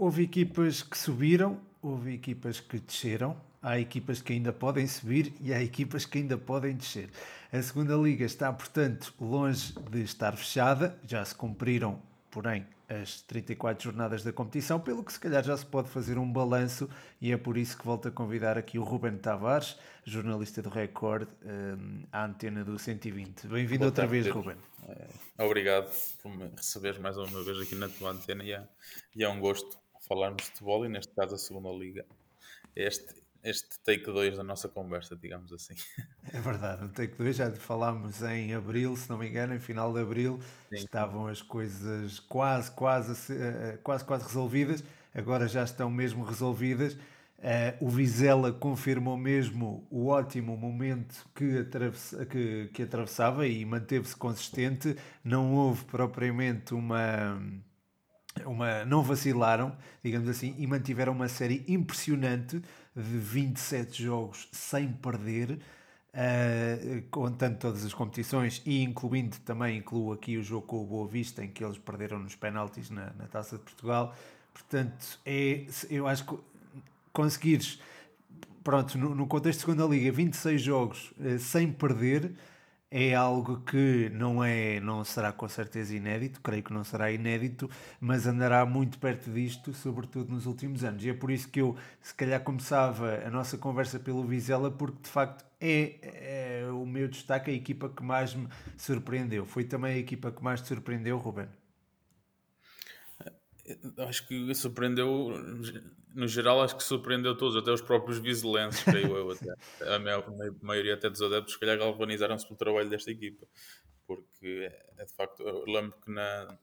Houve equipas que subiram, houve equipas que desceram, há equipas que ainda podem subir e há equipas que ainda podem descer. A segunda liga está, portanto, longe de estar fechada, já se cumpriram, porém, as 34 jornadas da competição, pelo que se calhar já se pode fazer um balanço e é por isso que volto a convidar aqui o Ruben Tavares, jornalista do Record, um, à antena do 120. Bem-vindo outra vez, Pedro. Ruben. Obrigado por me receberes mais uma vez aqui na tua antena e é, e é um gosto falarmos de futebol e neste caso a segunda liga. Este, este take 2 da nossa conversa, digamos assim. É verdade, no take 2 já falámos em abril, se não me engano, em final de abril Sim. estavam as coisas quase, quase, eh, quase, quase resolvidas, agora já estão mesmo resolvidas. Uh, o Vizela confirmou mesmo o ótimo momento que, atravessa, que, que atravessava e manteve-se consistente. Não houve propriamente uma, uma. Não vacilaram, digamos assim, e mantiveram uma série impressionante de 27 jogos sem perder, uh, contando todas as competições e incluindo também, incluo aqui o jogo com o Boa Vista, em que eles perderam nos penaltis na, na Taça de Portugal. Portanto, é, eu acho que conseguires, pronto, no, no contexto de segunda liga, 26 jogos uh, sem perder é algo que não é não será com certeza inédito, creio que não será inédito, mas andará muito perto disto, sobretudo nos últimos anos. E é por isso que eu se calhar começava a nossa conversa pelo Vizela, porque de facto é, é o meu destaque a equipa que mais me surpreendeu. Foi também a equipa que mais te surpreendeu, Ruben? Acho que surpreendeu, no geral, acho que surpreendeu todos, até os próprios vizelenses, creio eu. Até. A, a maioria até dos adeptos, se calhar, galvanizaram-se pelo trabalho desta equipa. Porque, é, de facto, eu lembro que na,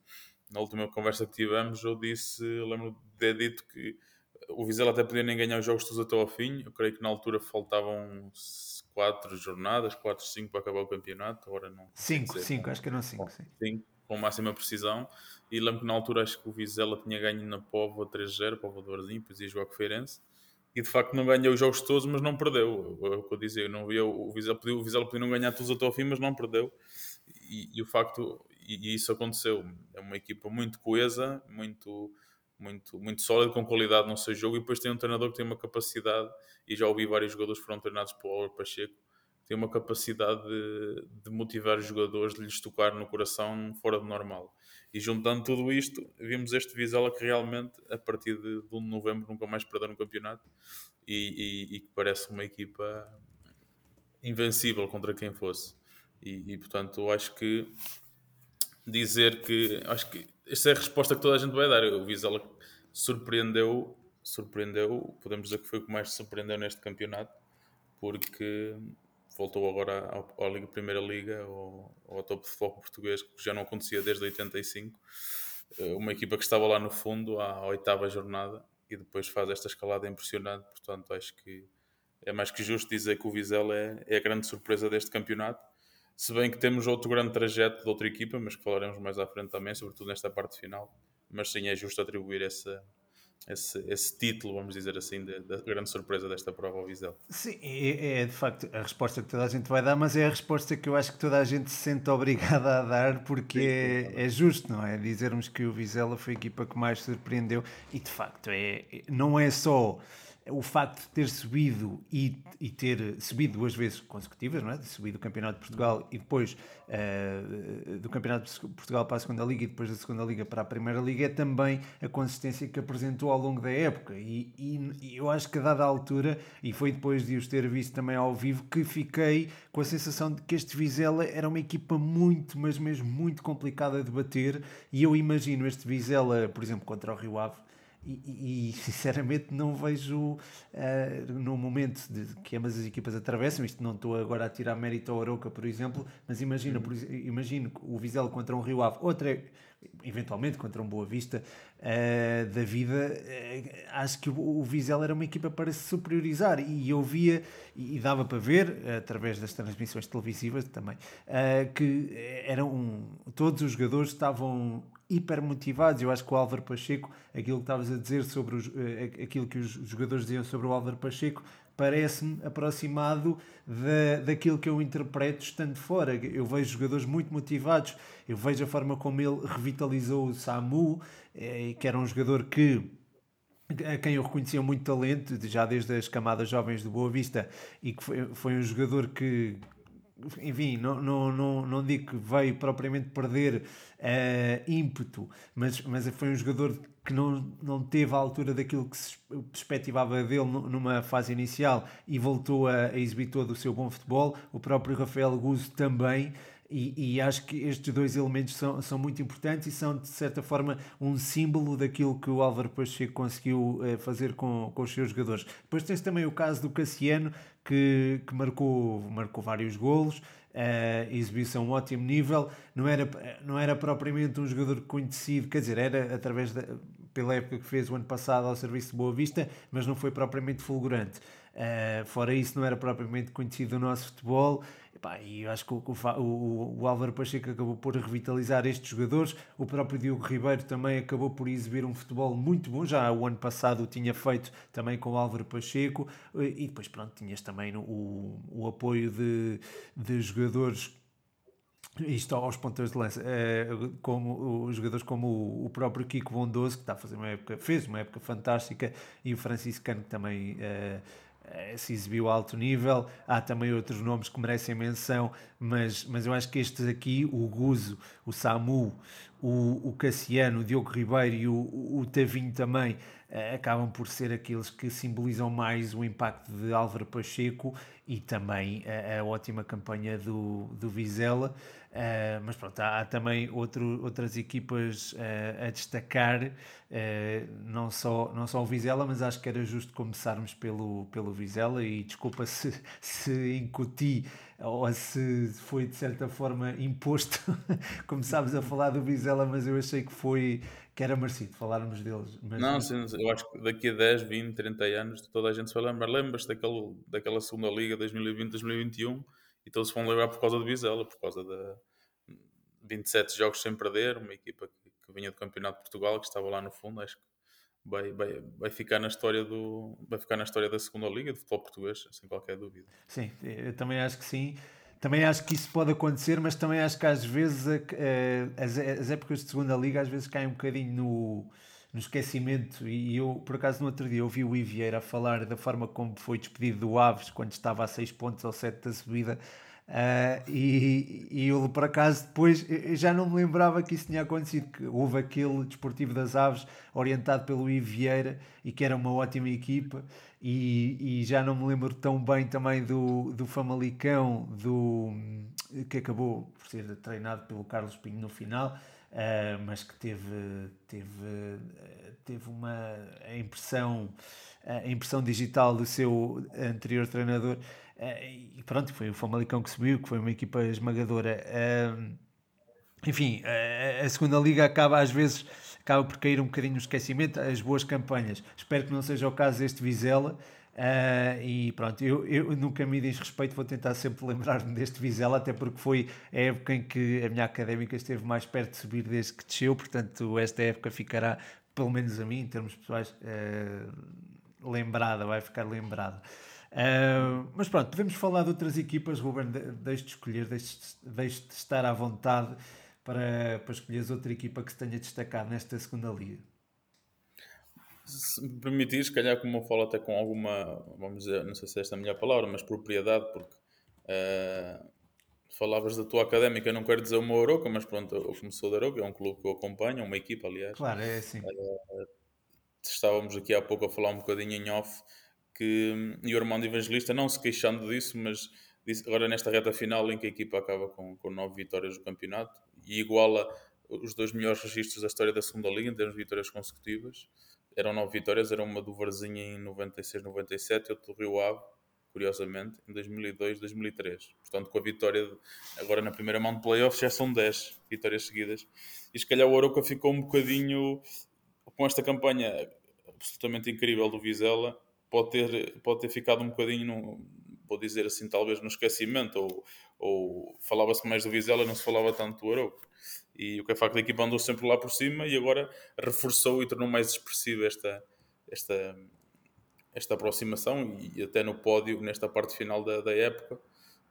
na última conversa que tivemos, eu disse, eu lembro de ter dito que o Vizela até podia nem ganhar os jogos todos até ao fim. Eu creio que na altura faltavam quatro jornadas, quatro, cinco para acabar o campeonato. Agora não. Cinco, cinco, acho que eram cinco, sim. Cinco com máxima precisão. E lembro que na altura acho que o Vizela tinha ganho na Póvoa 3-0, Póvoa do Varzim, depois ia jogar com o Feirense. E de facto não ganhou os jogos todos, mas não perdeu. É o que eu dizia, não via, o Vizela podia, o Vizela podia não ganhar todos até ao fim, mas não perdeu. E, e o facto, e, e, isso aconteceu. É uma equipa muito coesa, muito, muito, muito sólida, com qualidade no seu jogo. E depois tem um treinador que tem uma capacidade, e já ouvi vários jogadores que foram treinados por Oliver Pacheco, tem uma capacidade de, de, motivar os jogadores, de lhes tocar no coração fora do normal. E juntando tudo isto, vimos este Vizela que realmente, a partir de, de 1 de novembro, nunca mais perdeu no campeonato e, que parece uma equipa invencível contra quem fosse. E, e, portanto, acho que dizer que. Acho que esta é a resposta que toda a gente vai dar. O Vizela surpreendeu, surpreendeu, podemos dizer que foi o que mais surpreendeu neste campeonato, porque voltou agora à, Liga, Primeira Liga, ao, ao topo de futebol português, que já não acontecia desde 85. Eh, uma equipa que estava lá no fundo, à oitava jornada, e depois faz esta escalada impressionante. Portanto, acho que é mais que justo dizer que o Vizela é, é a grande surpresa deste campeonato. Se bem que temos outro grande trajeto de outra equipa, mas que falaremos mais à frente também, sobretudo nesta parte final. Mas sim, é justo atribuir essa, esse, esse título, vamos dizer assim, da grande surpresa desta prova ao Vizela. Sim, é, é, de facto a resposta que toda a gente vai dar, mas é a resposta que eu acho que toda a gente se sente obrigada a dar porque Sim, é, é, justo, não é? Dizermos que o Vizela foi a equipa que mais surpreendeu e de facto é, não é só o facto de ter subido e, e, ter subido duas vezes consecutivas, não é? De subir do Campeonato de Portugal e depois uh, do Campeonato de Portugal para a Segunda Liga e depois da Segunda Liga para a Primeira Liga é também a consistência que apresentou ao longo da época. E, e, eu acho que a dada altura, e foi depois de os ter visto também ao vivo, que fiquei com a sensação de que este Vizela era uma equipa muito, mas mesmo muito complicada de bater. E eu imagino este Vizela, por exemplo, contra o Rio Ave e, e, sinceramente não vejo uh, no momento de que ambas as equipas atravessam, isto não estou agora a tirar mérito ao Aroca, por exemplo, mas imagina, por, imagino o Vizela contra um Rio Ave, outra eventualmente contra um Boa Vista uh, da vida, uh, acho que o, o Vizela era uma equipa para se superiorizar e eu via e, e dava para ver, através das transmissões televisivas também, que eram todos os jogadores estavam hiper motivados. Eu acho que o Álvaro Pacheco, aquilo que estavas a dizer sobre os, eh, aquilo que os jogadores diziam sobre o Álvaro Pacheco, parece-me aproximado da, daquilo que eu interpreto estando fora. Eu vejo jogadores muito motivados, eu vejo a forma como ele revitalizou o Samu, eh, que era um jogador que a quem eu reconhecia muito talento, já desde as camadas jovens do Boa Vista, e que foi, foi um jogador que, enfim, não, não, não, não digo que veio propriamente perder uh, ímpeto, mas, mas foi um jogador que não, não teve a altura daquilo que se perspectivava dele numa fase inicial e voltou a, a exibir todo o seu bom futebol. O próprio Rafael Guzo também. E, e, acho que estes dois elementos são, são muito importantes e são, de certa forma, um símbolo daquilo que o Álvaro Pacheco conseguiu eh, fazer com, com os seus jogadores. Depois tens também o caso do Cassiano, que, que marcou, marcou vários golos, uh, exibiu-se a um ótimo nível, não era, não era propriamente um jogador conhecido, quer dizer, era através da, pela época que fez o ano passado ao serviço de Boa Vista, mas não foi propriamente fulgurante. Uh, fora isso, não era propriamente conhecido no nosso futebol Epá, e eu acho que o, o, o, Álvaro Pacheco acabou por revitalizar estes jogadores. O próprio Diogo Ribeiro também acabou por exibir um futebol muito bom. Já o ano passado o tinha feito também com o Álvaro Pacheco. E depois, pronto, tinhas também o, o apoio de, de jogadores isto aos pontos de lança, eh, como os jogadores como o próprio Kiko Bondoso, que está a fazer uma época, fez uma época fantástica, e o Franciscano que também eh, se exibiu alto nível. Há também outros nomes que merecem menção, mas, mas eu acho que estes aqui, o Guzo, o Samu, o, o Cassiano, o Diogo Ribeiro e o, o Tavinho também, eh, acabam por ser aqueles que simbolizam mais o impacto de Álvaro Pacheco e também a, a ótima campanha do, do Vizela. Uh, mas pronto, há, há, também outro, outras equipas uh, a destacar, uh, não, só, não só o Vizela, mas acho que era justo começarmos pelo, pelo Vizela e desculpa se, se incuti ou se foi de certa forma imposto começámos a falar do Vizela, mas eu achei que foi que era merecido falarmos deles. Mas... Não, sim, eu acho que daqui a 10, 20, 30 anos toda a gente se vai lembrar. Lembras-te daquele, daquela segunda liga 2020-2021 e todos se vão lembrar por causa do Vizela, por causa da 27 jogos sem perder, uma equipa que, que vinha do Campeonato de Portugal, que estava lá no fundo, acho que vai, vai, vai ficar na história do vai ficar na história da segunda liga de futebol português, sem qualquer dúvida. Sim, eu também acho que sim. Também acho que isso pode acontecer, mas também acho que às vezes as, as épocas de segunda liga às vezes caem um bocadinho no, no esquecimento. E eu, por acaso, no outro dia ouvi o Ivieira falar da forma como foi despedido do Aves quando estava a 6 pontos ou 7 da subida. Uh, e, e eu, por acaso, depois já não me lembrava que isso tinha acontecido. Que houve aquele Desportivo das Aves orientado pelo Ivieira e que era uma ótima equipa. E, e já não me lembro tão bem também do, do Famalicão, do, que acabou por ser treinado pelo Carlos Pinho no final. Uh, mas que teve, teve, teve uma a impressão, a impressão digital do seu anterior treinador. Uh, e pronto, foi o Famalicão que subiu, que foi uma equipa esmagadora. Uh, enfim, a segunda liga acaba às vezes acaba por cair um bocadinho no esquecimento, as boas campanhas. Espero que não seja o caso deste Vizela. Uh, e pronto, eu, eu nunca me diz respeito, vou tentar sempre lembrar-me deste Vizela, até porque foi a época em que a minha académica esteve mais perto de subir desde que desceu, portanto, esta época ficará, pelo menos a mim, em termos pessoais, uh, lembrada, vai ficar lembrada. Uh, mas pronto, podemos falar de outras equipas, Ruben, deixe-te escolher, deixe-te estar à vontade para, para escolheres outra equipa que se tenha destacado nesta segunda liga se me permitires, calhar como eu falo até com alguma, vamos dizer, não sei se é esta é a melhor palavra, mas propriedade, porque uh, falavas da tua académica, não quero dizer uma Oroca, mas pronto, eu comecei da Oroca, é um clube que eu acompanho, uma equipa, aliás. Claro, é assim. Uh, estávamos aqui há pouco a falar um bocadinho em off, que e o Armando Evangelista, não se queixando disso, mas disse, agora nesta reta final em que a equipa acaba com, com nove vitórias no campeonato e iguala os dois melhores registros da história da segunda liga em termos de vitórias consecutivas eram nove vitórias, era uma do Varzinha em 96, 97 e outra do Rio Ave, curiosamente, em 2002, 2003. Portanto, com a vitória de, agora na primeira mão de playoffs já são 10 vitórias seguidas. E se calhar o Aroca ficou um bocadinho com esta campanha absolutamente incrível do Vizela, pode ter, pode ter ficado um bocadinho, no, vou dizer assim, talvez no esquecimento, ou, ou falava-se mais do Vizela e não se falava tanto do Aroca. E o que é facto, a equipa andou sempre lá por cima e agora reforçou e tornou mais expressiva esta, esta, esta aproximação e até no pódio, nesta parte final da, da época,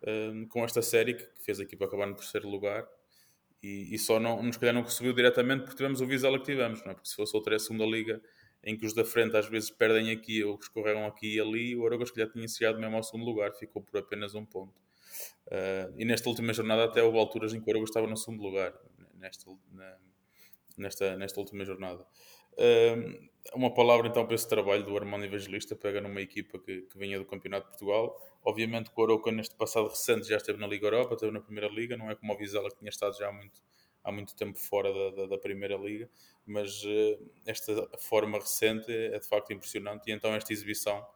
um, com esta série que fez a equipa acabar no terceiro lugar. E, e só não, nos calhar não subiu diretamente porque tivemos o Vizela que tivemos, não é? porque se fosse outra segunda liga em que os da frente às vezes perdem aqui ou escorregam aqui e ali, o Aroca que já tinha chegado mesmo ao segundo lugar, ficou por apenas um ponto. Uh, e nesta última jornada até houve alturas em que o Aroca estava no segundo lugar, nesta, na, nesta, nesta última jornada. Uma palavra então para esse trabalho do Armando Evangelista, pega numa equipa que, que vinha do Campeonato de Portugal. Obviamente que o Aroca neste passado recente já esteve na Liga Europa, esteve na Primeira Liga, não é como o Vizela que tinha estado já há muito, há muito tempo fora da, da, da Primeira Liga, mas uh, esta forma recente é de facto impressionante e então esta exibição,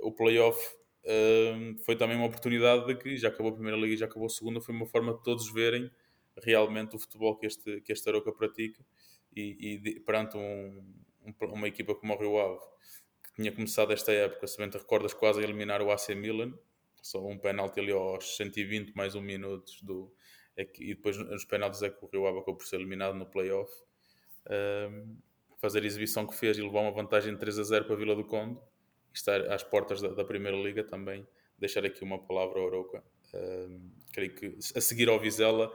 o playoff uh, foi também uma oportunidade de que já acabou a Primeira Liga e já acabou a Segunda, foi uma forma de todos verem realmente o futebol que este, que este Aroca pratica e, e perante um, um, uma equipa como o Rio Ave que tinha começado esta época, se bem te recordas, quase a eliminar o AC Milan, só um penalti ali aos 120 mais um minuto do, é e depois nos penaltis é que o Rio Ave acabou por ser eliminado no playoff. Um, fazer a exibição que fez e levar uma vantagem de 3 a 0 para a Vila do Conde e estar às portas da, da Primeira Liga também deixar aqui uma palavra ao Oroca um, creio que a seguir ao Vizela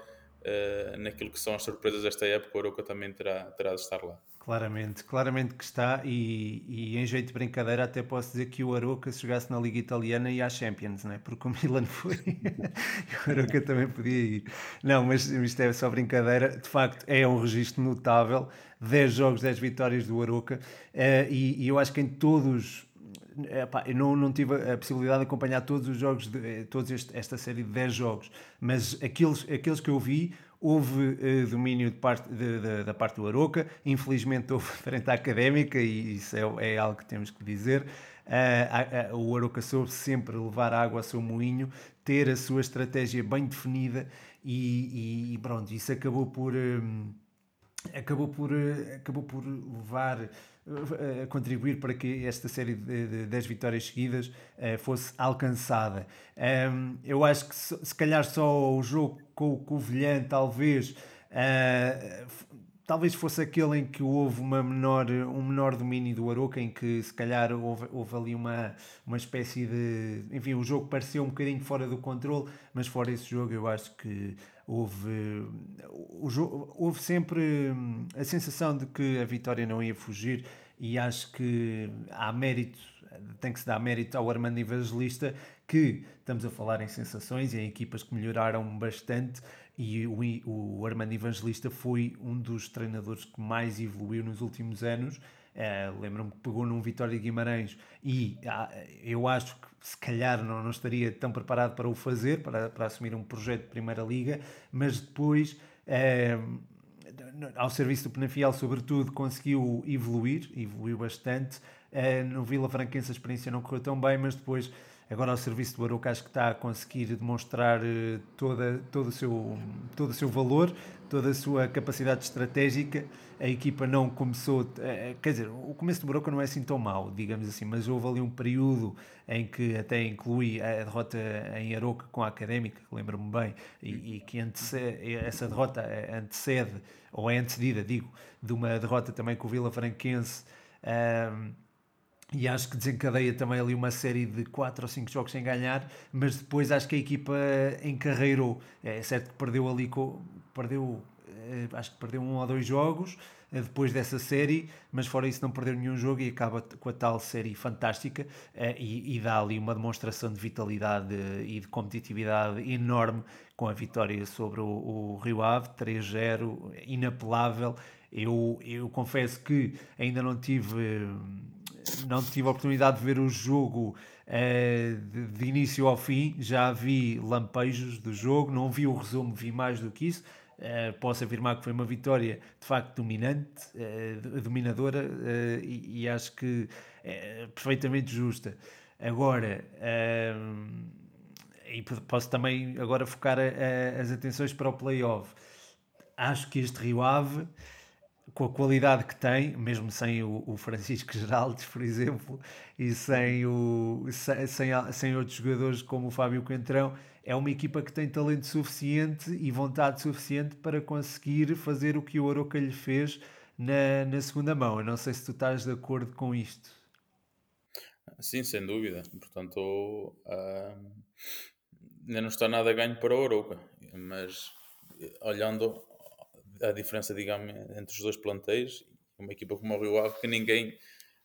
uh, naquilo que são as surpresas desta época, o Aroca também terá, terá de estar lá. Claramente, claramente que está, e, e, em jeito de brincadeira até posso dizer que o Aroca se jogasse na Liga Italiana e à Champions, não é? porque o Milan foi, o Aroca também podia ir. Não, mas isto é só brincadeira, de facto é um registro notável, 10 jogos, 10 vitórias do Aroca, uh, e, e eu acho que em todos Epá, eu não, não tive a possibilidade de acompanhar todos os jogos, de, eh, toda esta série de 10 jogos, mas aqueles, aqueles que eu vi, houve uh, domínio de parte, de, de, da parte do Aroca, infelizmente houve frente à académica, e isso é, é algo que temos que dizer. Uh, a, o Aroca soube sempre levar água ao seu moinho, ter a sua estratégia bem definida, e, e pronto, isso acabou por. Um, acabou por, acabou por levar a contribuir para que esta série de 10 vitórias seguidas uh, fosse alcançada. Eu acho que se, calhar só o jogo com o Covilhã, talvez. Uh, talvez fosse aquele em que houve uma menor, um menor domínio do Aroca, em que se calhar houve, houve ali uma, uma espécie de. Enfim, o jogo pareceu um bocadinho fora do controle, mas fora esse jogo eu acho que houve, houve sempre a sensação de que a vitória não ia fugir e acho que há mérito, tem que se dar mérito ao Armando Evangelista, que estamos a falar em sensações e em equipas que melhoraram bastante e o, o Armando Evangelista foi um dos treinadores que mais evoluiu nos últimos anos. Uh, Lembro-me que pegou num Vitória de Guimarães e uh, eu acho que se calhar não, não estaria tão preparado para o fazer, para, para assumir um projeto de Primeira Liga, mas depois, uh, ao serviço do Penafiel, sobretudo, conseguiu evoluir, evoluiu bastante. Uh, no Vila Franquense a experiência não correu tão bem, mas depois agora ao serviço do Aroca acho que está a conseguir demonstrar uh, toda, todo, o seu, todo o seu valor, toda a sua capacidade estratégica. A equipa não começou, uh, quer dizer, o começo do Aroca não é assim tão mau, digamos assim, mas houve ali um período em que até inclui a derrota em Aroca com a Académica, lembro-me bem, e, e que antecede, essa derrota antecede, ou é antecedida, digo, de uma derrota também com o Vila Franquense. Um, e acho que desencadeia também ali uma série de 4 ou 5 jogos sem ganhar, mas depois acho que a equipa encarreirou. É certo que perdeu ali, perdeu, eh, acho que perdeu um ou dois jogos eh, depois dessa série, mas fora isso não perdeu nenhum jogo e acaba com a tal série fantástica eh, e, e dá ali uma demonstração de vitalidade e de competitividade enorme com a vitória sobre o, o Rio Ave, 3-0, inapelável. Eu, eu confesso que ainda não tive não tive a oportunidade de ver o jogo uh, de, de, início ao fim, já vi lampejos do jogo, não vi o resumo, vi mais do que isso. Uh, posso afirmar que foi uma vitória de facto dominante, uh, dominadora e, e, acho que perfeitamente justa. Agora, e posso também agora focar a, a, as atenções para o playoff. Acho que este Rio Ave com a qualidade que tem, mesmo sem o, o Francisco Geraldes, por exemplo, e sem, o, sem, sem, outros jogadores como o Fábio Coentrão, é uma equipa que tem talento suficiente e vontade suficiente para conseguir fazer o que o Oroca lhe fez na, na segunda mão. Eu não sei se tu estás de acordo com isto. Sim, sem dúvida. Portanto, uh, ainda não está nada ganho para o Oroca, mas olhando a diferença, digamos, entre os dois plantéis. Uma equipa como o Rio Ave, que ninguém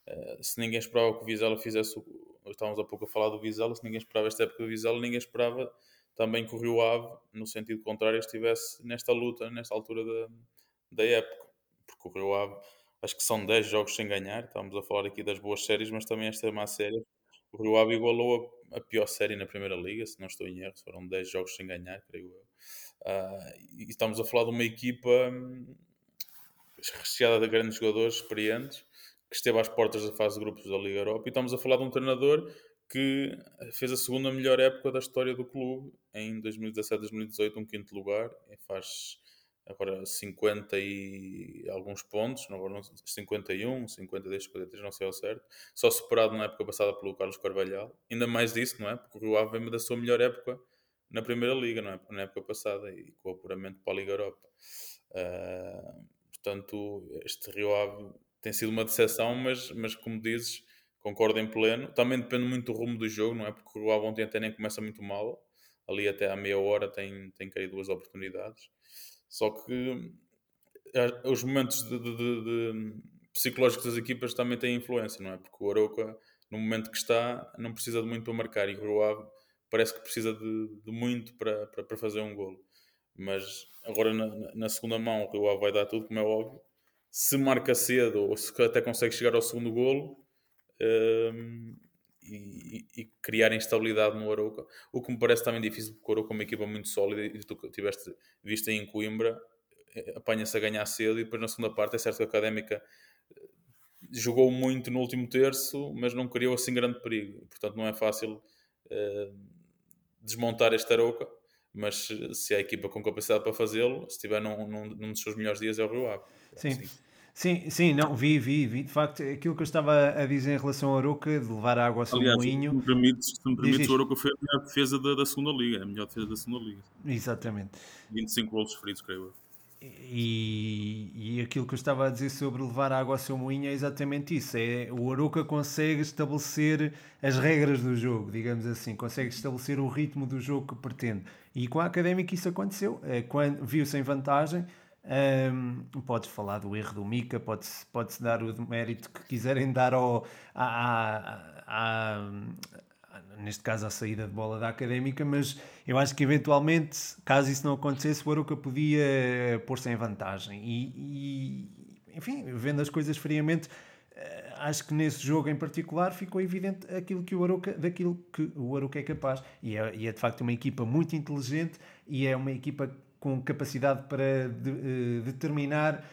uh, se ninguém esperava que o Vizela fizesse, estávamos há pouco a falar do Vizela, se ninguém esperava esta época do Vizela, ninguém esperava também que o Rio Ave, no sentido contrário, estivesse nesta luta, nesta altura da, da época, porque o Rio Ave, acho que são 10 jogos sem ganhar, estamos a falar aqui das boas séries, mas também esta é uma série, o Rio Ave igualou a, a, pior série na Primeira Liga, se não estou em erro, foram 10 jogos sem ganhar, creio eu. Uh, e estamos a falar de uma equipa hum, recheada de grandes jogadores experientes que esteve às portas da fase de grupos da Liga Europa e estamos a falar de um treinador que fez a segunda melhor época da história do clube em 2017-2018, um quinto lugar, faz agora 50 e alguns pontos, não, 51, 52, 53, não sei ao certo, só superado na época passada pelo Carlos Carvalhal. Ainda mais disso, não é? Porque o Ave da sua melhor época na Primeira Liga, não é? Na época passada e com o apuramento para a Liga Europa. Uh, portanto, este Rio Ave tem sido uma decepção, mas, mas como dizes, concordo em pleno. Também depende muito do rumo do jogo, não é? Porque o Rio Ave ontem até nem começa muito mal. Ali até à meia hora tem, tem caído duas oportunidades. Só que eh, os momentos de, de, de psicológicos das equipas também têm influência, não é? Porque o Aroca, no momento que está, não precisa de muito para marcar e o Rio Ave parece que precisa de, de muito para, fazer um golo. Mas agora na, na, segunda mão o Rio Ave vai dar tudo, como é óbvio. Se marca cedo ou se até consegue chegar ao segundo golo um, e, e, criar instabilidade no Arouca, o que me parece também difícil porque o Arouca é uma equipa muito sólida e tu tiveste visto em Coimbra eh, apanha-se a ganhar cedo e depois na segunda parte é certo que a Académica eh, jogou muito no último terço, mas não criou assim grande perigo. Portanto, não é fácil uh, desmontar este Arouca, mas se a equipa com capacidade para fazê-lo, se estiver num, num, num, dos seus melhores dias, é o Rio Ave. Sim. Assim. Sim, sim, não, vi, vi, vi. De facto, aquilo que eu estava a dizer em relação ao Aroca, de levar água ao seu moinho. Se me permites, se me permites o Aroca foi a melhor defesa da, da segunda Liga, a melhor defesa da segunda Liga. Exatamente. 25 golos feridos, creio eu. E, e aquilo que eu estava a dizer sobre levar água ao seu moinho é exatamente isso. É, o Aroca consegue estabelecer as regras do jogo, digamos assim, consegue estabelecer o ritmo do jogo que pretende. E com a Académica isso aconteceu. É, quando viu-se em vantagem, um, podes falar do erro do Mica, pode-se pode dar o mérito que quiserem dar ao, à, à, neste caso à saída de bola da académica, mas eu acho que eventualmente, caso isso não acontecesse, o Aruca podia pôr-se em vantagem. E, e, enfim, vendo as coisas friamente, eh, acho que nesse jogo em particular ficou evidente aquilo que o Aruca, daquilo que o Aruca é capaz. E é, e é de facto uma equipa muito inteligente e é uma equipa com capacidade para de, uh, determinar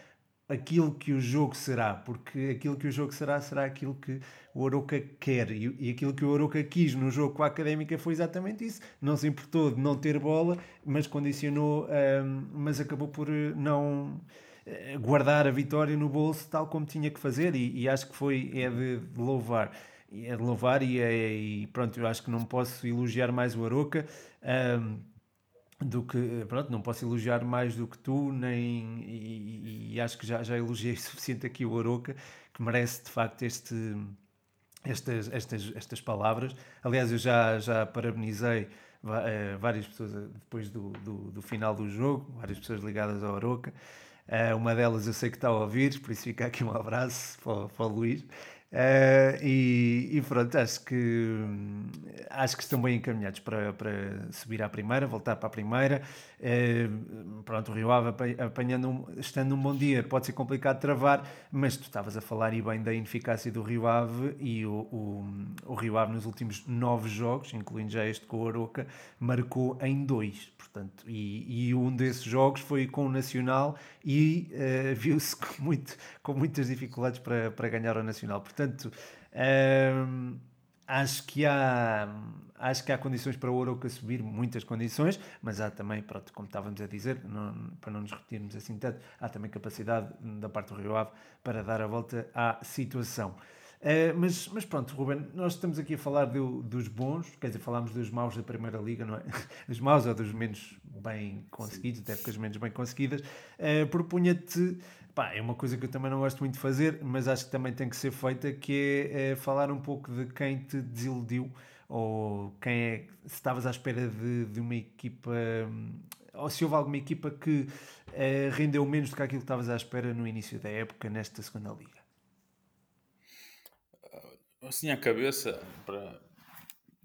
aquilo que o jogo será, porque aquilo que o jogo será será aquilo que o Oroca quer e, e aquilo que o Oroca quis no jogo com a Académica foi exatamente isso. Não se importou de não ter bola, mas condicionou, um, mas acabou por eh, não eh, guardar a vitória no bolso tal como tinha que fazer e, e acho que foi é de, de louvar é de louvar e, é, e, pronto, eu acho que não posso elogiar mais o Aroca. Um, do que, pronto, não posso elogiar mais do que tu, nem, e, e acho que já, já elogiei suficiente aqui o Aroca, que merece de facto este, estas, estas, estas palavras. Aliás, eu já, já parabenizei eh, várias pessoas eh, depois do, do, do final do jogo, várias pessoas ligadas ao Aroca. Uma delas eu sei que está a ouvir, por isso fica aqui um abraço para, para o Luís. Uh, e, e, pronto, acho que, acho que estão bem encaminhados para, para subir à primeira, voltar para a primeira. Uh, pronto, o Rio Ave apanhando, estando num bom dia, pode ser complicado travar, mas tu estavas a falar e bem da ineficácia do Rio Ave e o, o, o Rio Ave nos últimos nove jogos, incluindo já este com o Aroca, marcou em dois. Portanto, e, e um desses jogos foi com o Nacional e uh, viu-se com, muito, com muitas dificuldades para, para ganhar o Nacional. Portanto, um, acho que há acho que há condições para o Oroca subir, muitas condições, mas há também, pronto, como estávamos a dizer, não, para não nos repetirmos assim tanto, há também capacidade da parte do Rio Ave para dar a volta à situação. Uh, mas, mas pronto, Ruben, nós estamos aqui a falar do, dos bons, quer dizer, falámos dos maus da Primeira Liga, não é? Dos maus ou dos menos bem conseguidos, até épocas menos bem conseguidas. Uh, Propunha-te Pá, é uma coisa que eu também não gosto muito de fazer, mas acho que também tem que ser feita, que é, é falar um pouco de quem te desiludiu ou quem é, se estavas à espera de, de uma equipa ou se houve alguma equipa que eh, rendeu menos do que aquilo que estavas à espera no início da época nesta segunda liga. Assim, à cabeça, para...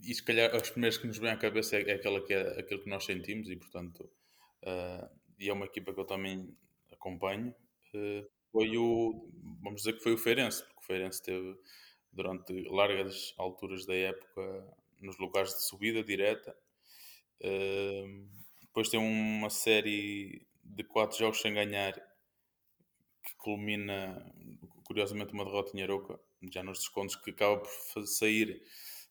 e se calhar as primeiras que nos vêm à cabeça é, é aquela que é aquilo que nós sentimos e, portanto, uh, e é uma equipa que eu também acompanho. Foi o, vamos dizer que foi o Feirense, porque o Feirense teve durante largas alturas da época nos lugares de subida direta. Depois tem uma série de quatro jogos sem ganhar que culmina, curiosamente, uma derrota em Aroca, já nos descontos, que acaba por sair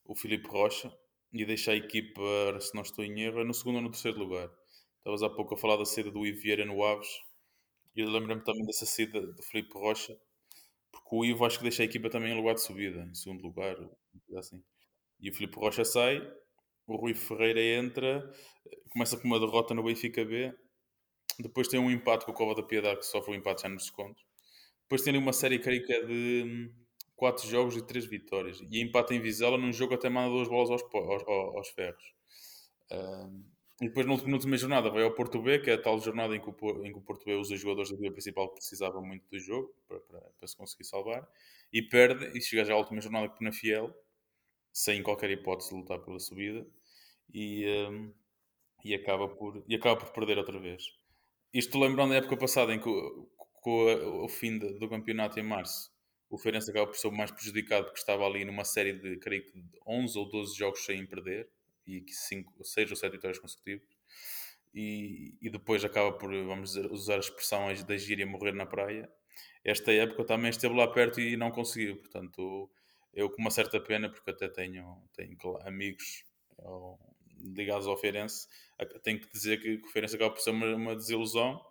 o Filipe Rocha e deixa a equipa, se não estou em erro, é no segundo ou no terceiro lugar. Estavas há pouco a falar da saída do Ivieira no Aves eu lembro-me também dessa saída do Filipe Rocha, porque o Ivo acho que deixa a equipa também em lugar de subida, em segundo lugar, assim. E o Filipe Rocha sai, o Rui Ferreira entra, começa com uma derrota no Benfica B, depois tem um empate com o Cova da Piedade, que sofre um empate já nos descontos. Depois tem uma série, é de 4 jogos e 3 vitórias. E empate em Vizela num jogo até manda duas bolas aos, aos, aos ferros. Uh, e depois, na última jornada, vai ao Porto B, que é a tal jornada em que o, em que o Porto B usa jogadores da liga principal que precisavam muito do jogo para, para, para, se conseguir salvar. E perde, e chega já à última jornada com na Fiel, sem qualquer hipótese de lutar pela subida. E, um, e, acaba por, e acaba por perder outra vez. Isto lembrando da época passada, em que com o fim de, do campeonato em março, o Feirense acaba por ser o mais prejudicado porque estava ali numa série de, creio que, 11 ou 12 jogos sem perder e 5, 6 ou 7 vitórias consecutivas. E, e, depois acaba por, vamos dizer, usar a expressão da gíria morrer na praia. Esta época também esteve lá perto e não conseguiu, portanto, eu com uma certa pena, porque até tenho, tenho amigos ligados ao Feirense, tenho que dizer que, que o Feirense acaba por ser uma, uma desilusão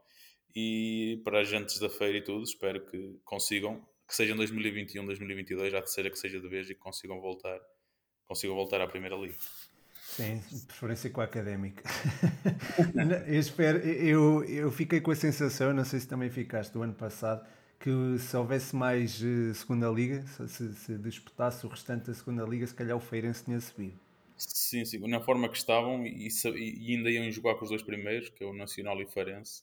e para agentes da feira e tudo, espero que consigam, que seja em 2021, 2022, já terceira que seja de vez e que consigam voltar, consigam voltar à Primeira Liga. Sim, de preferência com a académica. eu, espero, eu, eu fiquei com a sensação, não sei se também ficaste do ano passado, que se houvesse mais uh, segunda liga, se, se, disputasse o restante da segunda liga, se calhar o Feirense tinha subido. Sim, sim, na forma que estavam e, e ainda iam jogar com os dois primeiros, que é o Nacional e o Feirense.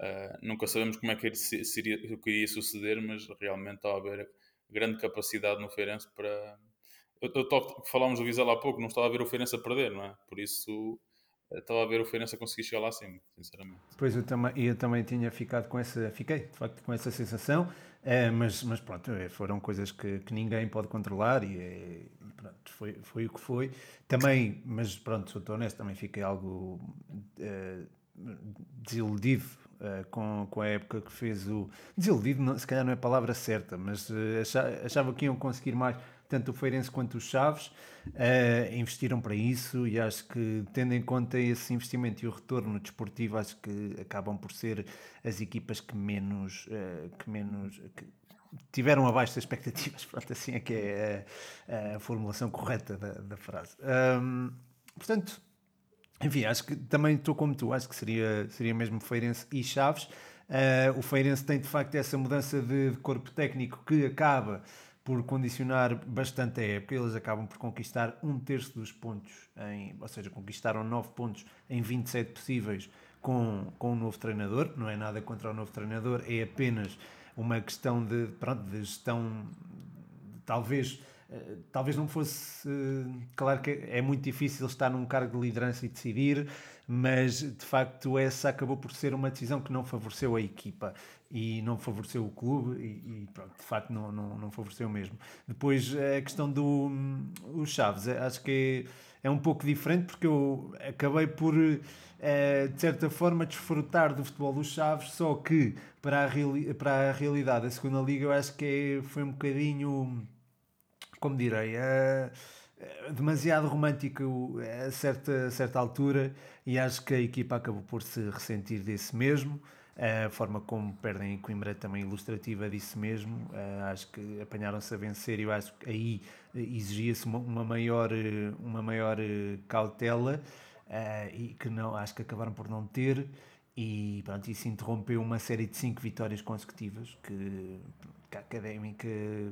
Uh, nunca sabemos como é que seria, o que iria suceder, mas realmente está a haver grande capacidade no Feirense para. Eu, eu falámos do Vizela há pouco, não estava a ver o Feirense a perder, não é? Por isso estava a ver o Feirense a conseguir chegar lá acima, sinceramente. Pois eu também, eu também tinha ficado com essa, fiquei de facto com essa sensação, é, mas, mas pronto, é, foram coisas que, que ninguém pode controlar e, é, pronto, foi, foi o que foi. Também, mas pronto, sou honesto, também fiquei algo é, desiludido com, com a época que fez o. Desiludido, se calhar não é a palavra certa, mas achava, achava, que iam conseguir mais, tanto o Feirense quanto os Chaves. Uh, investiram para isso e acho que, tendo em conta esse investimento e o retorno desportivo, acho que acabam por ser as equipas que menos. que menos que tiveram abaixo das expectativas. Pronto, assim é que é a, a formulação correta da, da frase. Um, portanto enfim, acho que também estou como tu, acho que seria, seria mesmo Feirense e Chaves. Uh, o Feirense tem de facto essa mudança de, de, corpo técnico que acaba por condicionar bastante a época. Eles acabam por conquistar um terço dos pontos, em, ou seja, conquistaram 9 pontos em 27 possíveis com, com o novo treinador. Não é nada contra o novo treinador, é apenas uma questão de, pronto, de gestão, talvez eh, talvez não fosse. Eh, claro que é muito difícil estar num cargo de liderança e decidir, mas de facto essa acabou por ser uma decisão que não favoreceu a equipa e não favoreceu o clube e, e pronto, de facto não, não, não favoreceu mesmo. Depois a questão do hum, os Chaves, eh, acho que é, é um pouco diferente porque eu acabei por de certa forma desfrutar do futebol dos Chaves, só que para a, para a realidade da segunda liga eu acho que é, foi um bocadinho como direi, é, é demasiado romântico a certa, a certa altura e acho que a equipa acabou por se ressentir desse mesmo. A forma como perdem em Coimbra também ilustrativa disso mesmo. Uh, acho que apanharam-se a vencer e eu acho que aí exigia-se uma, maior, uma maior cautela e que não, acho que acabaram por não ter. E pronto, isso interrompeu uma série de cinco vitórias consecutivas que que a Académica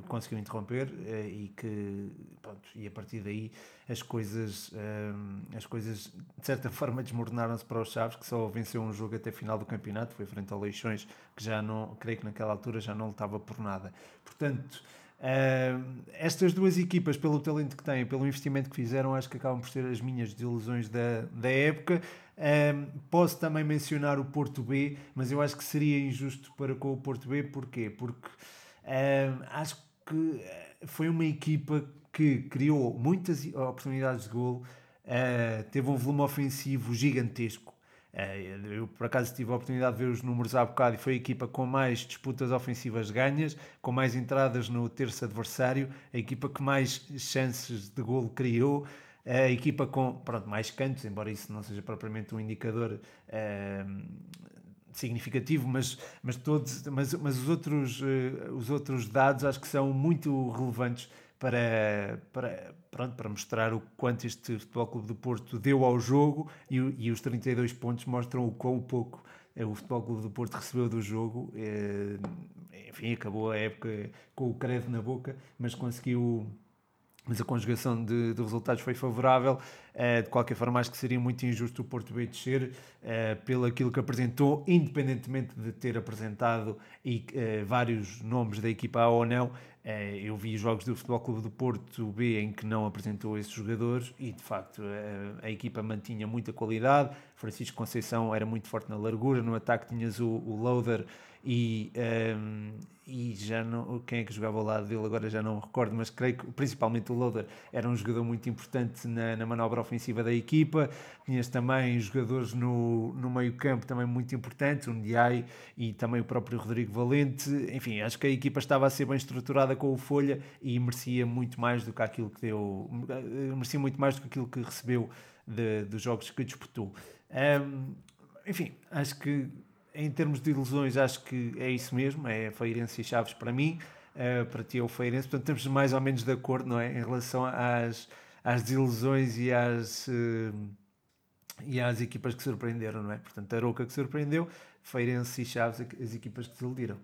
conseguiu interromper uh, e que pronto, e a partir daí as coisas uh, as coisas de certa forma desmoronaram-se para os Chaves que só venceu um jogo até final do campeonato foi frente ao Leixões que já não creio que naquela altura já não lutava por nada portanto Uh, estas duas equipas, pelo talento que têm, pelo investimento que fizeram, acho que acabam por ser as minhas desilusões da, da época. Uh, posso também mencionar o Porto B, mas eu acho que seria injusto para com o Porto B, porquê? Porque uh, acho que foi uma equipa que criou muitas oportunidades de golo, teve um volume ofensivo gigantesco. Eh, eu, por acaso, tive a oportunidade de ver os números há bocado e foi a equipa com mais disputas ofensivas ganhas, com mais entradas no terço adversário, a equipa que mais chances de golo criou, a equipa com pronto, mais cantos, embora isso não seja propriamente um indicador uh, significativo, mas, mas, todos, mas, mas os, outros, uh, os outros dados acho que são muito relevantes para, para, pronto, para mostrar o quanto este Futebol Clube do Porto deu ao jogo e, e os 32 pontos mostram o quão pouco eh, o Futebol Clube do Porto recebeu do jogo. Eh, enfim, acabou a época com o credo na boca, mas conseguiu mas a conjugação de, de resultados foi favorável. Uh, de qualquer forma, acho que seria muito injusto o Porto B descer uh, pelo aquilo que apresentou, independentemente de ter apresentado e, uh, vários nomes da equipa A ou não. eu vi jogos do Futebol Clube do Porto B em que não apresentou esses jogadores e, de facto, a equipa mantinha muita qualidade. Francisco Conceição era muito forte na largura, no ataque tinhas o, o Loader e, um, ehm, e já não, quem é que jogava ao lado dele agora já não recordo, mas creio que principalmente o Loader era um jogador muito importante na, na manobra ofensiva da equipa. Tinhas também jogadores no, no meio campo também muito importantes, o Ndiaye e também o próprio Rodrigo Valente. Enfim, acho que a equipa estava a ser bem estruturada com o Folha e merecia muito mais do que aquilo que deu, merecia muito mais do que aquilo que recebeu de, dos jogos que disputou. Um, ehm, enfim, acho que em termos de ilusões, acho que é isso mesmo, é Feirense e Chaves para mim, uh, para ti é o Feirense, portanto estamos mais ou menos de acordo, não é? Em relação às, às desilusões e às, uh, e às equipas que surpreenderam, não é? Portanto, a Roca que surpreendeu, Feirense e Chaves, as equipas que desiludiram.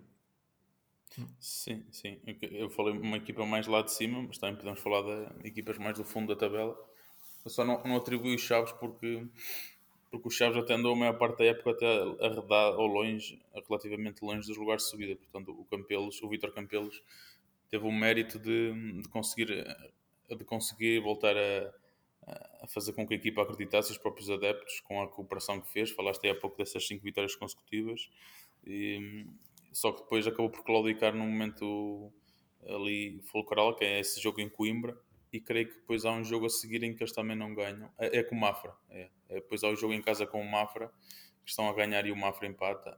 Sim, sim. Eu falei uma equipa mais lá de cima, mas também podemos falar de equipas mais do fundo da tabela. Eu só não, não atribuí os Chaves porque porque o Chaves até andou a maior parte da época até a redar ao longe, relativamente longe dos lugares de subida. Portanto, o Campelos, o Vitor Campelos, teve o mérito de, de, conseguir, de conseguir voltar a, a fazer com que a equipa acreditasse os próprios adeptos com a cooperação que fez. Falaste há pouco dessas cinco vitórias consecutivas. E, só que depois acabou por claudicar num momento ali fulcral, que é esse jogo em Coimbra, e creio que depois há um jogo a seguir em que eles também não ganham. É, é com o Mafra. É. é. Depois há o jogo em casa com o Mafra, que estão a ganhar e o Mafra empata.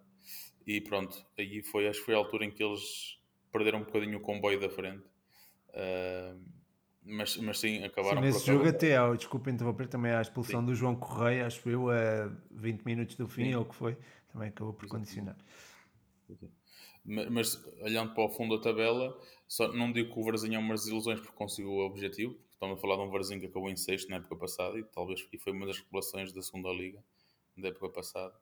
E pronto, aí foi, acho que foi a altura em que eles perderam um bocadinho o comboio da frente. Uh, mas, mas sim, acabaram sim, nesse jogo até há, desculpa interromper, também a expulsão sim. do João Correia, acho eu, a 20 minutos do fim, sim. ou o que foi, também acabou por condicionar. Mas, mas, olhando para o fundo da tabela, só, não digo que o Varzinho é umas ilusões porque conseguiu o objetivo, porque estamos a falar de um Varzinho que acabou em sexto na época passada e talvez e foi uma das revelações da segunda liga da época passada,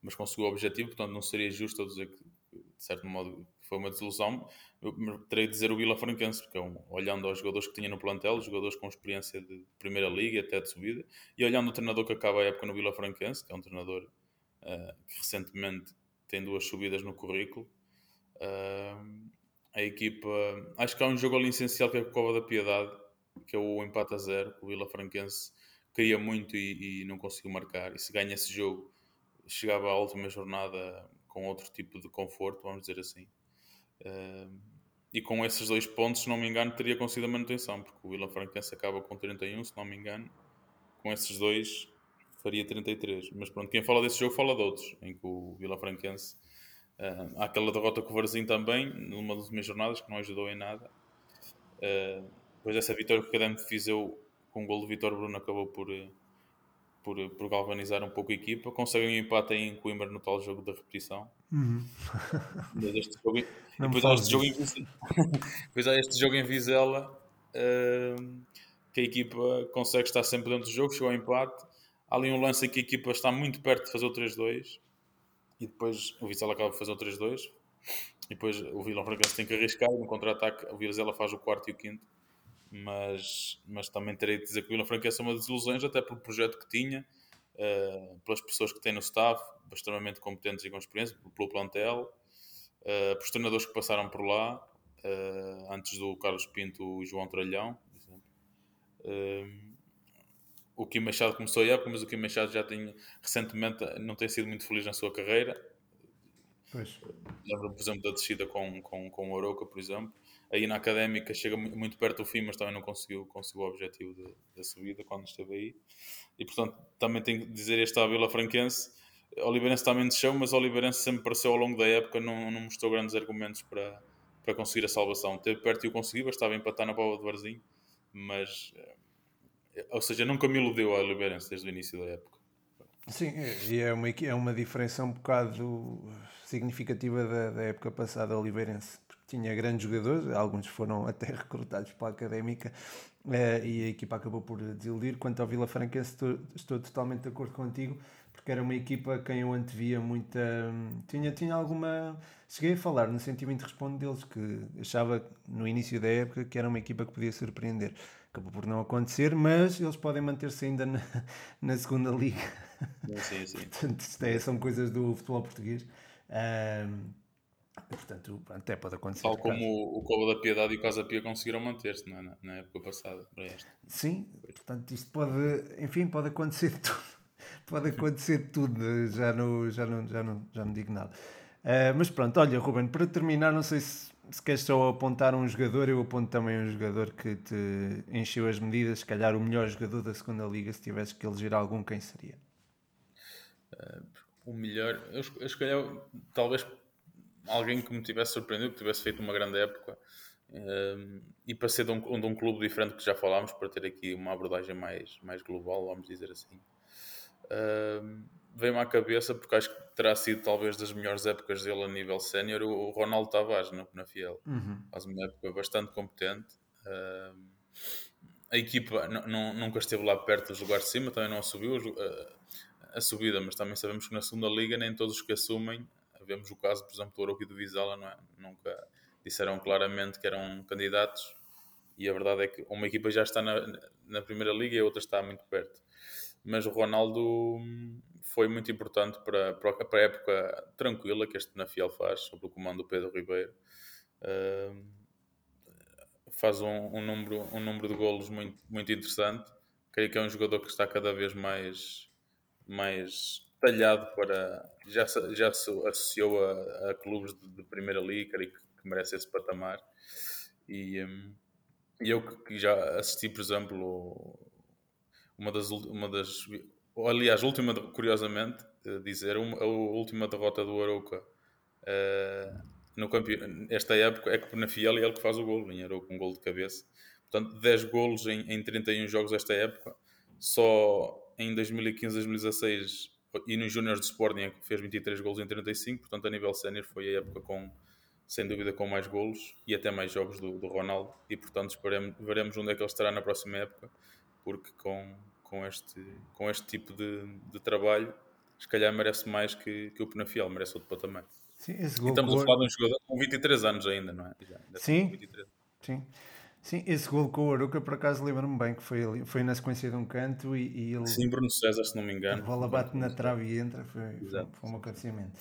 mas conseguiu o objetivo, portanto não seria justo eu dizer que, de certo modo, foi uma desilusão. Eu terei de dizer o Vila Franquense, porque é olhando aos jogadores que tinha no plantel, jogadores com experiência de primeira liga e até de subida, e olhando o treinador que acaba a época no Vila Franquense, que é um treinador uh, que recentemente tem duas subidas no currículo. Uh, a equipa. Acho que há um jogo ali essencial que é a Cova da Piedade, que é o empate a zero. O Vila Franquense queria muito e, e, não conseguiu marcar. E se ganha esse jogo, chegava à última jornada com outro tipo de conforto, vamos dizer assim. Uh, e com esses dois pontos, se não me engano, teria conseguido a manutenção, porque o Vila Franquense acaba com 31, se não me engano. Com esses dois, faria 33. Mas pronto, quem fala desse jogo fala de outros, em que o Vila Franquense Uh, há aquela derrota com o Varzim também, numa das minhas jornadas, que não ajudou em nada. Uh, depois dessa vitória que o Cadem fiz eu, com o gol do Vitor Bruno, acabou por, por, por, galvanizar um pouco a equipa. Conseguem um empate em Coimbra no tal jogo da repetição. Uhum. Este jogo, depois, há este jogo em, depois há este jogo em Vizela uh, que a equipa consegue estar sempre dentro do jogo, chegou ao empate. Há ali um lance em que a equipa está muito perto de fazer o 3-2 e depois o Vizela acaba de fazer o 3-2 e depois o Vila Franquense tem que arriscar no contra-ataque o Vizela faz o quarto e o quinto mas, mas também terei de dizer que o Vila Franquense é uma desilusões até pelo projeto que tinha uh, pelas pessoas que tem no staff extremamente competentes e com experiência pelo plantel uh, pelos treinadores que passaram por lá uh, antes do Carlos Pinto e João Tralhão, por exemplo. O Kim Machado começou a época, mas o Kim Machado já tem recentemente não tem sido muito feliz na sua carreira. Pois. Lembro, por exemplo, da descida com, com, com o Oroca, por exemplo. Aí na académica chega muito perto do fim, mas também não conseguiu, conseguiu o objetivo da subida quando esteve aí. E portanto, também tenho que dizer este à Vila Franquense. Oliveirense também desceu, mas o Oliveirense sempre pareceu ao longo da época, não, não mostrou grandes argumentos para, para conseguir a salvação. Teve perto e o conseguiu, estava a empatar na prova de Varzim, mas eh, ou seja, nunca me iludiu a Oliveirense desde o início da época. Sim, e é uma, é uma diferença um bocado significativa da, da época passada Oliveirense, porque tinha grandes jogadores, alguns foram até recrutados para a Académica eh, e a equipa acabou por desiludir. Quanto ao Vila Franquense, estou, estou totalmente de acordo contigo, porque era uma equipa quem eu antevia muita. Tinha, tinha alguma. Cheguei a falar no sentimento de respondo deles, que achava no início da época que era uma equipa que podia surpreender acabou por não acontecer, mas eles podem manter-se ainda na, na segunda liga. Sim, sim. portanto, é, são coisas do futebol português. Um, portanto, até pode acontecer. Tal como o, o Coba da Piedade e o Casa Pia conseguiram manter-se na, é? na, época passada. Para esta. Sim, portanto, isto pode, enfim, pode acontecer tudo. Pode acontecer tudo, já não, já não, já não, já não digo nada. Uh, mas pronto, olha, Ruben, para terminar, não sei se se queres só apontar um jogador, eu aponto também um jogador que te encheu as medidas, se calhar o melhor jogador da segunda liga, se tivesse que eleger algum, quem seria? Uh, o melhor, eu, eu escolhi talvez alguém que me tivesse surpreendido, que tivesse feito uma grande época uh, e para ser de um, de um clube diferente que já falámos, para ter aqui uma abordagem mais, mais global, vamos dizer assim. Uh, veio-me à cabeça, porque acho que terá sido talvez das melhores épocas dele a nível sénior, o Ronaldo Tavares no, na Fiel. Uhum. Faz uma época bastante competente. Uh, a equipa nunca esteve lá perto dos lugares de cima, também não subiu uh, a subida, mas também sabemos que na segunda liga nem todos os que assumem, vemos o caso, por exemplo, do Oroco e do Vizela, não é? nunca disseram claramente que eram candidatos e a verdade é que uma equipa já está na, na primeira liga e a outra está muito perto. Mas o Ronaldo foi muito importante para, para a época tranquila que este Nafiel faz, sob o comando do Pedro Ribeiro. Uh, faz um, um, número, um número de golos muito, muito interessante. Creio que é um jogador que está cada vez mais, mais talhado para. Já, já se associou a, a clubes de, de, Primeira Liga, creio que, que merece esse patamar. E um, eu que já assisti, por exemplo, uma das, uma das aliás, última, curiosamente, dizer, a última derrota do Arouca uh, no esta época é que na Fiel é ele que faz o gol, em Arouca, um gol de cabeça. Portanto, 10 golos em, em 31 jogos esta época. Só em 2015, 2016 e nos Júniores de Sporting é que fez 23 golos em 35. Portanto, a nível sénior foi a época com, sem dúvida, com mais golos e até mais jogos do, do Ronaldo. E, portanto, veremos onde é que ele estará na próxima época, porque com com este, com este tipo de, de trabalho, se calhar merece mais que, que o Penafiel, merece outro patamar. Sim, esse gol e estamos a falar de um jogador com 23 anos ainda, não é? Já, ainda sim, sim. Sim, esse gol com o Aruca, por acaso, lembro-me bem que foi, ali, foi na sequência de um canto e, e ele. Sim, Bruno César, se não me engano. A bola bate na trave e entra, foi, foi, foi um acontecimento.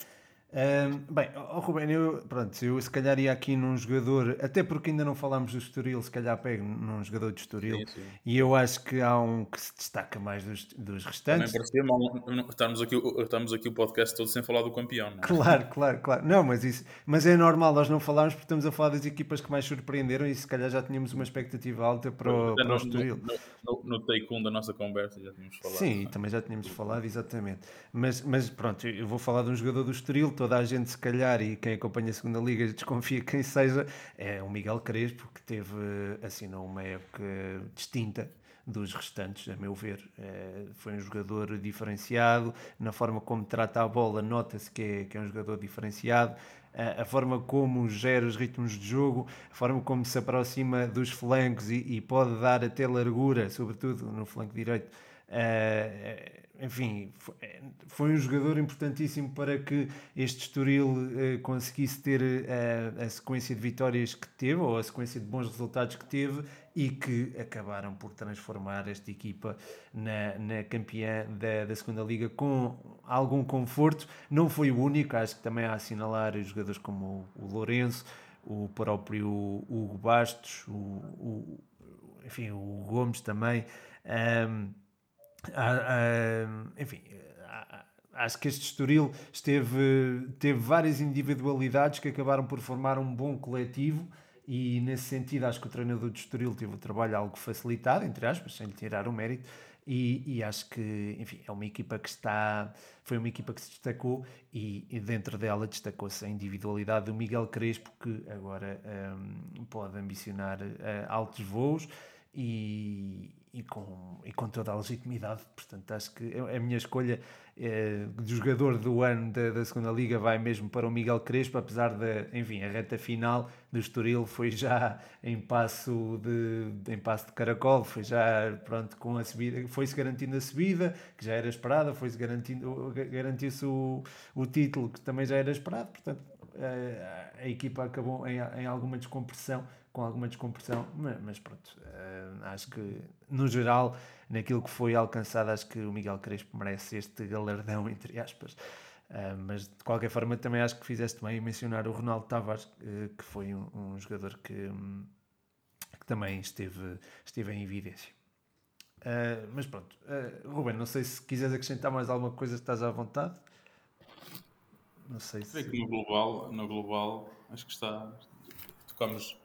Um, bem, oh, Ruben, eu, pronto, eu se calhar ia aqui num jogador, até porque ainda não falámos do Estoril, se calhar pego num jogador de Estoril, sim, sim. e eu acho que há um que se destaca mais dos, dos restantes. Também parecia mal, estamos aqui, estamos aqui o podcast todo sem falar do campeão, é? Claro, claro, claro. Não, mas, isso, mas é normal nós não falarmos porque estamos a falar das equipas que mais surpreenderam e se calhar já tínhamos uma expectativa alta para o, para o Estoril. No, no, no take 1 da nossa conversa já tínhamos falado. Sim, é? também já tínhamos falado, exatamente. Mas, mas pronto, eu vou falar de um jogador do Estoril, toda a gente se calhar e quem acompanha a segunda liga desconfia quem seja, é o Miguel Crespo, que teve, assinou uma época distinta dos restantes, a meu ver. É, foi um jogador diferenciado, na forma como trata a bola, nota-se que é, que é um jogador diferenciado. A, forma como gera os ritmos de jogo, a forma como se aproxima dos flancos e, e pode dar até largura, sobretudo no flanco direito. É, enfim, foi um jogador importantíssimo para que este Estoril eh, conseguisse ter a, eh, a sequência de vitórias que teve, ou a sequência de bons resultados que teve, e que acabaram por transformar esta equipa na, na campeã da, da segunda Liga com algum conforto. Não foi o único, acho que também há a assinalar jogadores como o, o Lourenço, o próprio Hugo Bastos, o, o enfim, o Gomes também. Um, enfim, acho que este Estoril esteve, teve várias individualidades que acabaram por formar um bom coletivo e nesse sentido acho que o treinador do Estoril teve o trabalho algo facilitado, entre aspas, sem lhe tirar o mérito, e, e, acho que, enfim, é uma equipa que está. Foi uma equipa que se destacou e, e dentro dela destacou-se a individualidade do Miguel Crespo, que agora um, pode ambicionar uh, altos voos e, e, com, e com toda a legitimidade. Portanto, acho que a minha escolha é, de jogador do ano da, da segunda Liga vai mesmo para o Miguel Crespo, apesar da, enfim, a reta final do Estoril foi já em passo de, em passo de caracol, foi já, pronto, com a subida, foi-se garantindo a subida, que já era esperada, foi-se garantindo, garantiu-se o, o título, que também já era esperado, portanto, a, a equipa acabou em, em alguma descompressão, com alguma descompressão, mas, pronto, uh, acho que no geral, naquilo que foi alcançado, acho que o Miguel Crespo merece este galardão, entre aspas. Uh, mas de qualquer forma, também acho que fizeste bem mencionar o Ronaldo Tavares, uh, que foi um, um jogador que, que, também esteve, esteve em evidência. Mas pronto, Ruben, não sei se quiseres acrescentar mais alguma coisa, estás à vontade. Não sei se. que no global, no global, acho que está. Tocamos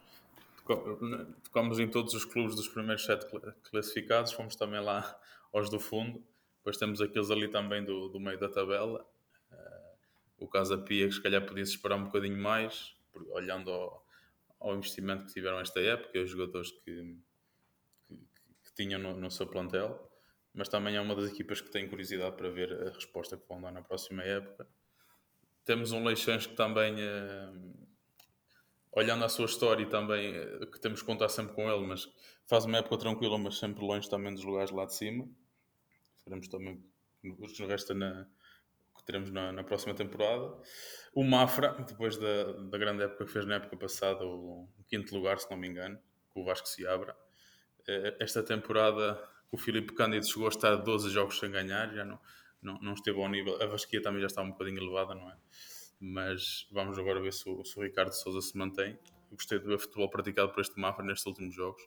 tocamos em todos os clubes dos primeiros sete classificados, fomos também lá aos do fundo, depois temos aqueles ali também do, do meio da tabela. Uh, o Casa Pia, que se calhar podia-se esperar um bocadinho mais, olhando ao, ao, investimento que tiveram esta época e os jogadores que, que, que tinham no, no, seu plantel, mas também é uma das equipas que tem curiosidade para ver a resposta que vão dar na próxima época. Temos um Leixões que também. Uh, olhando a sua história também eh, que temos que contar sempre com ele, mas faz uma época tranquila, mas sempre longe também dos lugares lá de cima. Faremos também o que nos resta na, que teremos na, na, próxima temporada. O Mafra, depois da, da grande época que fez na época passada, o, o quinto lugar, se não me engano, que o Vasco se abra. Eh, esta temporada, o Filipe Cândido chegou a estar 12 jogos sem ganhar, já não, não, não esteve ao nível. A Vasquia também já está um bocadinho elevada, não é? Mas vamos agora ver se o, se o Ricardo Souza se mantém. Eu gostei de ver futebol praticado por este Mafra nestes últimos jogos.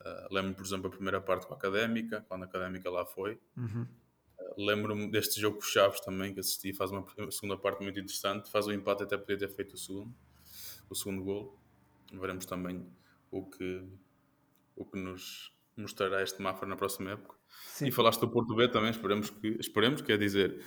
Uh, Lembro-me, por exemplo, a primeira parte com a Académica, quando a Académica lá foi. Uhum. Uh, Lembro-me deste jogo com os Chaves também, que assisti, faz uma segunda parte muito interessante. Faz o empate, até podia ter feito o segundo, o segundo gol. Veremos também o que, o que nos mostrará este Mafra na próxima época. Sim. E falaste do Porto B também, esperemos que, esperemos, quer dizer,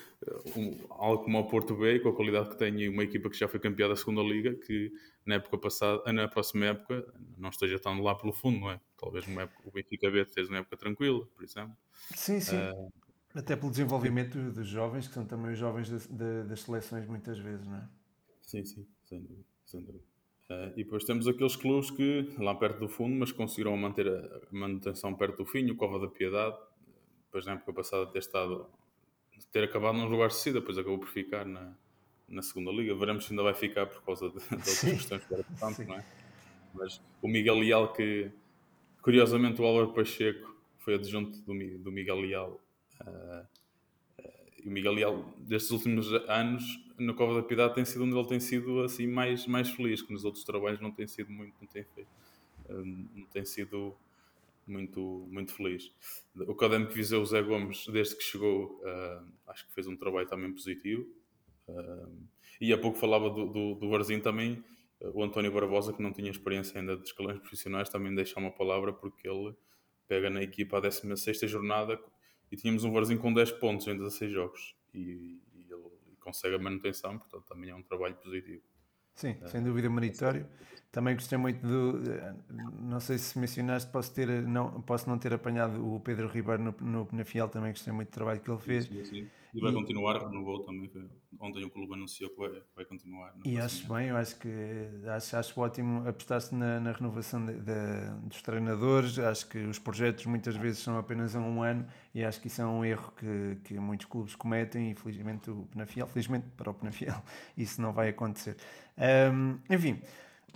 um, algo como o Porto B, com a qualidade que tem e uma equipa que já foi campeã da segunda Liga, que na época passada, na próxima época, não esteja tão lá pelo fundo, não é? Talvez uma época, o Benfica B esteja uma época tranquila, por exemplo. Sim, sim. Uh, Até pelo desenvolvimento dos jovens, que são também os jovens de, de, das seleções muitas vezes, não é? Sim, sim, sem dúvida. Sem dúvida. Uh, e depois temos aqueles clubes que, lá perto do fundo, mas conseguiram manter a manutenção perto do fim, o Cova da Piedade, depois na época passada ter estado ter acabado num lugar de depois acabou por ficar na, na segunda liga. Veremos se ainda vai ficar por causa de, de outras questões que era portanto, não é? Mas o Miguel Leal, que curiosamente o Álvaro Pacheco foi adjunto do, do Miguel Leal. Uh, e o Miguel Leal, destes últimos anos, no Cova da Piedade, tem sido onde ele tem sido assim mais, mais feliz, que nos outros trabalhos não tem sido muito, não tem feito. Uh, não tem sido muito, muito feliz. O Académico Viseu, o Zé Gomes, desde que chegou, uh, acho que fez um trabalho também positivo. Uh, e há pouco falava do, do, do também, o António Barbosa, que não tinha experiência ainda de escalões profissionais, também deixa uma palavra porque ele pega na equipa a 16 jornada e tínhamos um Varzinho com 10 pontos em 16 jogos e, e ele consegue a manutenção, portanto também é um trabalho positivo. Sim, sem dúvida meritório. Também gostei muito do. Não sei se mencionaste, posso, ter, não, posso não ter apanhado o Pedro Ribeiro no, no Penafiel, também gostei muito do trabalho que ele fez. Sim, sim. E vai e, continuar, renovou também. Ontem o clube anunciou que vai, vai continuar. E acho bem, eu acho que acho, acho ótimo apostar-se na, na, renovação de, de, dos treinadores. Acho que os projetos muitas vezes são apenas a um ano e acho que isso é um erro que, que muitos clubes cometem. E felizmente o Penafiel, felizmente para o Penafiel, isso não vai acontecer. Um, enfim.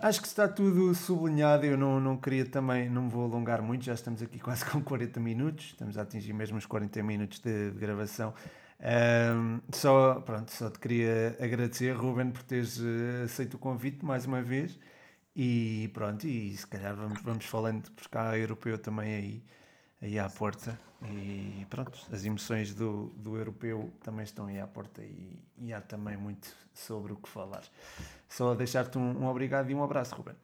Acho que está tudo sublinhado. Eu não, não queria também, não me vou alongar muito, já estamos aqui quase com 40 minutos, estamos a atingir mesmo os 40 minutos de, de gravação. Um, só, pronto, só te queria agradecer, Ruben, por teres uh, aceito o convite mais uma vez E pronto, e se calhar vamos, vamos falando, porque há europeu também aí, aí à porta. E pronto, as emoções do, do europeu também estão aí à porta e, e há também muito sobre o que falar. Só deixar-te um, um obrigado e um abraço, Ruben.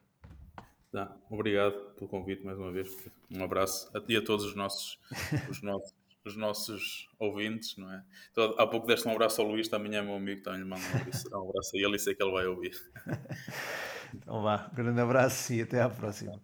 Tá, obrigado pelo convite mais uma vez. Um abraço a ti e a todos os nossos, os nossos, os nossos ouvintes, não é? Então, há pouco deste um abraço ao Luís, também é meu amigo, também lhe mando um abraço, um abraço a ele e sei que ele vai ouvir. Então vá, grande abraço e até à próxima.